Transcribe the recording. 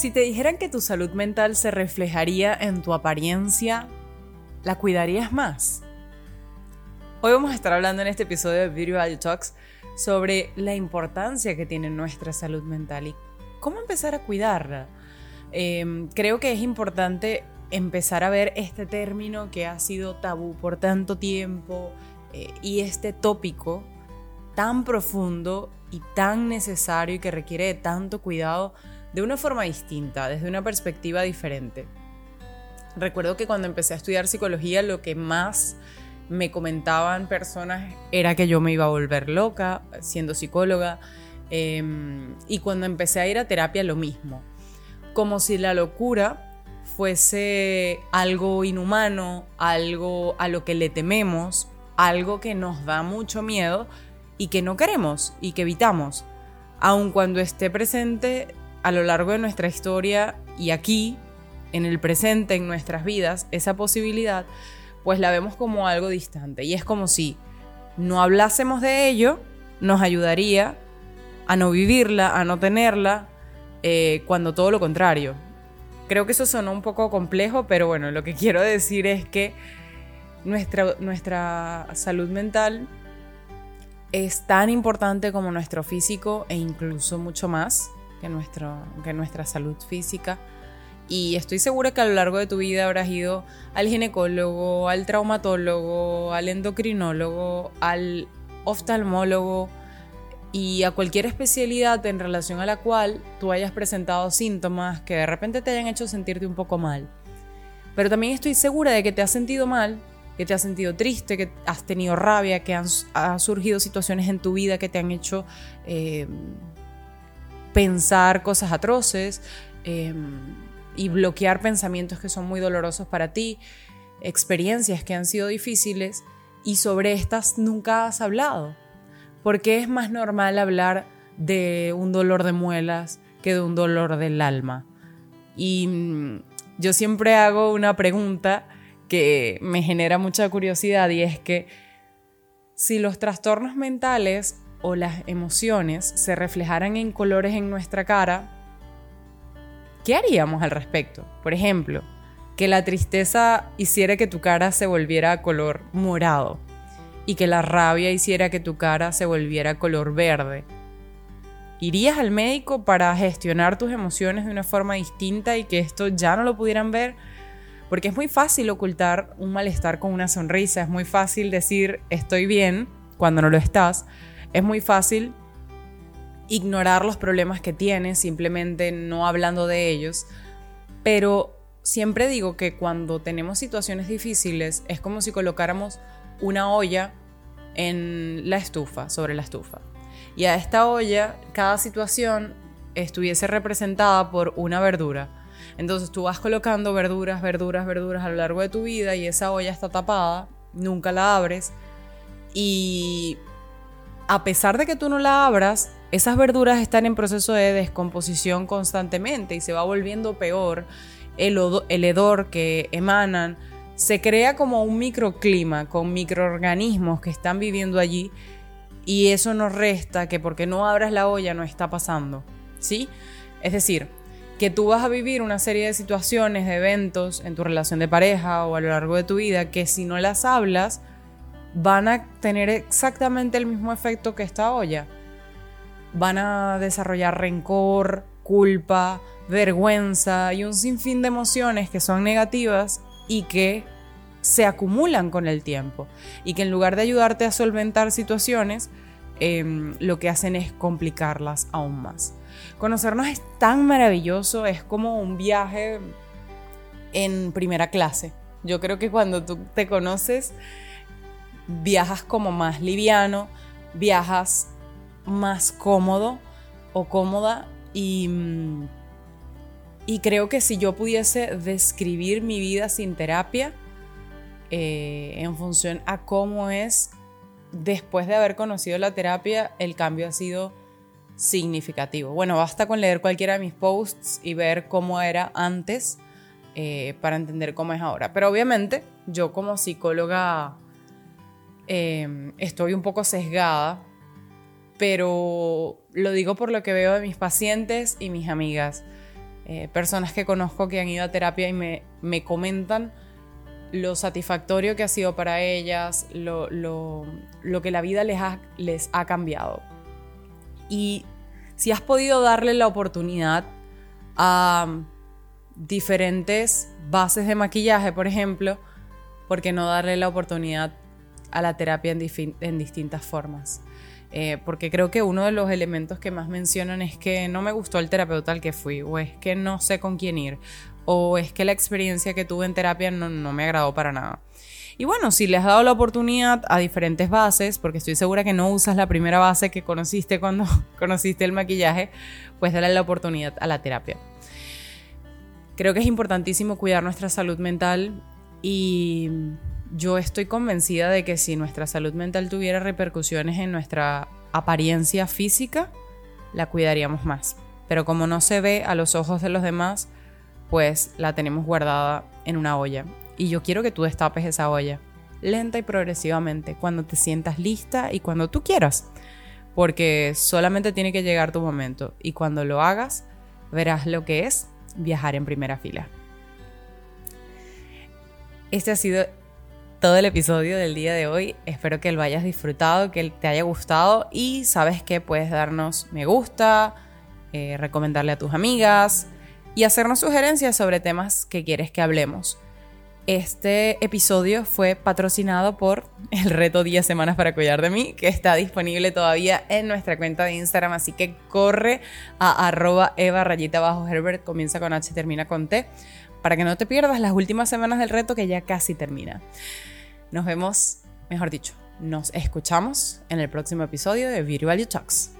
Si te dijeran que tu salud mental se reflejaría en tu apariencia, ¿la cuidarías más? Hoy vamos a estar hablando en este episodio de Beauty Value Talks sobre la importancia que tiene nuestra salud mental y cómo empezar a cuidarla. Em, creo que es importante empezar a ver este término que ha sido tabú por tanto tiempo eh, y este tópico tan profundo y tan necesario y que requiere de tanto cuidado de una forma distinta, desde una perspectiva diferente. Recuerdo que cuando empecé a estudiar psicología lo que más me comentaban personas era que yo me iba a volver loca siendo psicóloga em, y cuando empecé a ir a terapia lo mismo, como si la locura fuese algo inhumano, algo a lo que le tememos, algo que nos da mucho miedo y que no queremos y que evitamos, aun cuando esté presente a lo largo de nuestra historia y aquí, en el presente, en nuestras vidas, esa posibilidad, pues la vemos como algo distante. Y es como si no hablásemos de ello, nos ayudaría a no vivirla, a no tenerla, eh, cuando todo lo contrario. Creo que eso sonó un poco complejo, pero bueno, lo que quiero decir es que nuestra, nuestra salud mental es tan importante como nuestro físico e incluso mucho más que, nuestro, que nuestra salud física. Y estoy segura que a lo largo de tu vida habrás ido al ginecólogo, al traumatólogo, al endocrinólogo, al oftalmólogo y a cualquier especialidad en relación a la cual tú hayas presentado síntomas que de repente te hayan hecho sentirte un poco mal. Pero también estoy segura de que te has sentido mal, que te has sentido triste, que has tenido rabia, que han, surgido situaciones en tu vida que te han hecho eh, pensar cosas atroces. Eh, y bloquear pensamientos que son muy dolorosos para ti, experiencias que han sido difíciles y sobre estas nunca has hablado. Porque es más normal hablar de un dolor de muelas que de un dolor del alma. Y mm, yo siempre hago una pregunta que me genera mucha curiosidad y es que si los trastornos mentales o las emociones se reflejaran en colores en nuestra cara, ¿qué haríamos al respecto? Por ejemplo, que la tristeza hiciera que tu cara se volviera color morado y que la rabia hiciera que tu cara se volviera color verde. ¿Irías al médico para gestionar tus emociones de una forma distinta y que esto ya no lo pudieran ver? Porque es muy fácil ocultar un malestar con una sonrisa, es muy fácil decir estoy bien cuando no lo estás, es muy fácil ignorar los problemas que tienes, simplemente no hablando de ellos. Pero siempre digo que cuando tenemos situaciones difíciles es como si colocáramos una olla en la estufa, sobre la estufa. Y a esta olla, cada situación estuviese representada por una verdura. Entonces tú vas colocando verduras, verduras, verduras a lo largo de tu vida y esa olla está tapada, nunca la abres. Y a pesar de que tú no la abras, esas verduras están en proceso de descomposición constantemente y se va volviendo peor. El, hedor que emanan se crea como un microclima con microorganismos que están viviendo allí y eso nos resta que porque no abras la olla no está pasando, ¿sí? Es decir, que tú vas a vivir una serie de situaciones, de eventos en tu relación de pareja o a lo largo de tu vida que si no las hablas van a tener exactamente el mismo efecto que esta olla van a desarrollar rencor, culpa, vergüenza y un sinfín de emociones que son negativas y que se acumulan con el tiempo y que en lugar de ayudarte a solventar situaciones, em, lo que hacen es complicarlas aún más. Conocernos es tan maravilloso, es como un viaje en primera clase. Yo creo que cuando tú te conoces, viajas como más liviano, viajas más cómodo o cómoda y, mm, y creo que si yo pudiese describir mi vida sin terapia eh, en función a cómo es después de haber conocido la terapia, el cambio ha sido significativo. Bueno, basta con leer cualquiera de mis posts y ver cómo era antes eh, para entender cómo es ahora. Pero obviamente yo como psicóloga eh, estoy un poco sesgada pero lo digo por lo que veo de mis pacientes y mis amigas. eh, personas que conozco que han ido a terapia y me, me comentan lo satisfactorio que ha sido para ellas, lo, lo, lo que la vida les ha, les ha cambiado. Y si has podido darle la oportunidad a diferentes bases de maquillaje, por ejemplo, ¿por qué no darle la oportunidad a la terapia en, distintas formas? Eh, porque creo que uno de los elementos que más mencionan es que no me gustó el terapeuta al que fui, o es que no sé con quién ir, o es que la experiencia que tuve en terapia no, no me agradó para nada. Y bueno, si le has dado la oportunidad a diferentes bases, porque estoy segura que no usas la primera base que conociste cuando conociste el maquillaje, pues dale la oportunidad a la terapia. Creo que es importantísimo cuidar nuestra salud mental y yo estoy convencida de que si nuestra salud mental tuviera repercusiones en nuestra apariencia física, la cuidaríamos más. Pero como no se ve a los ojos de los demás, pues la tenemos guardada en una olla. Y yo quiero que tú destapes esa olla, lenta y progresivamente, cuando te sientas lista y cuando tú quieras. Porque solamente tiene que llegar tu momento. Y cuando lo hagas, verás lo que es viajar en primera fila. Este ha sido todo el episodio del día de hoy. Espero que lo hayas disfrutado, que te haya gustado y sabes que puedes darnos me gusta, eh, recomendarle a tus amigas y hacernos sugerencias sobre temas que quieres que hablemos. Este episodio fue patrocinado por el reto 10 semanas para cuidar de mí, que está disponible todavía en nuestra cuenta de Instagram, así que corre a arroba eva rayita bajo Herbert, comienza con H, termina con T, para que no te pierdas las últimas semanas del reto que ya casi termina. Nos vemos, mejor dicho, nos escuchamos en el próximo episodio de Virtual You Talks.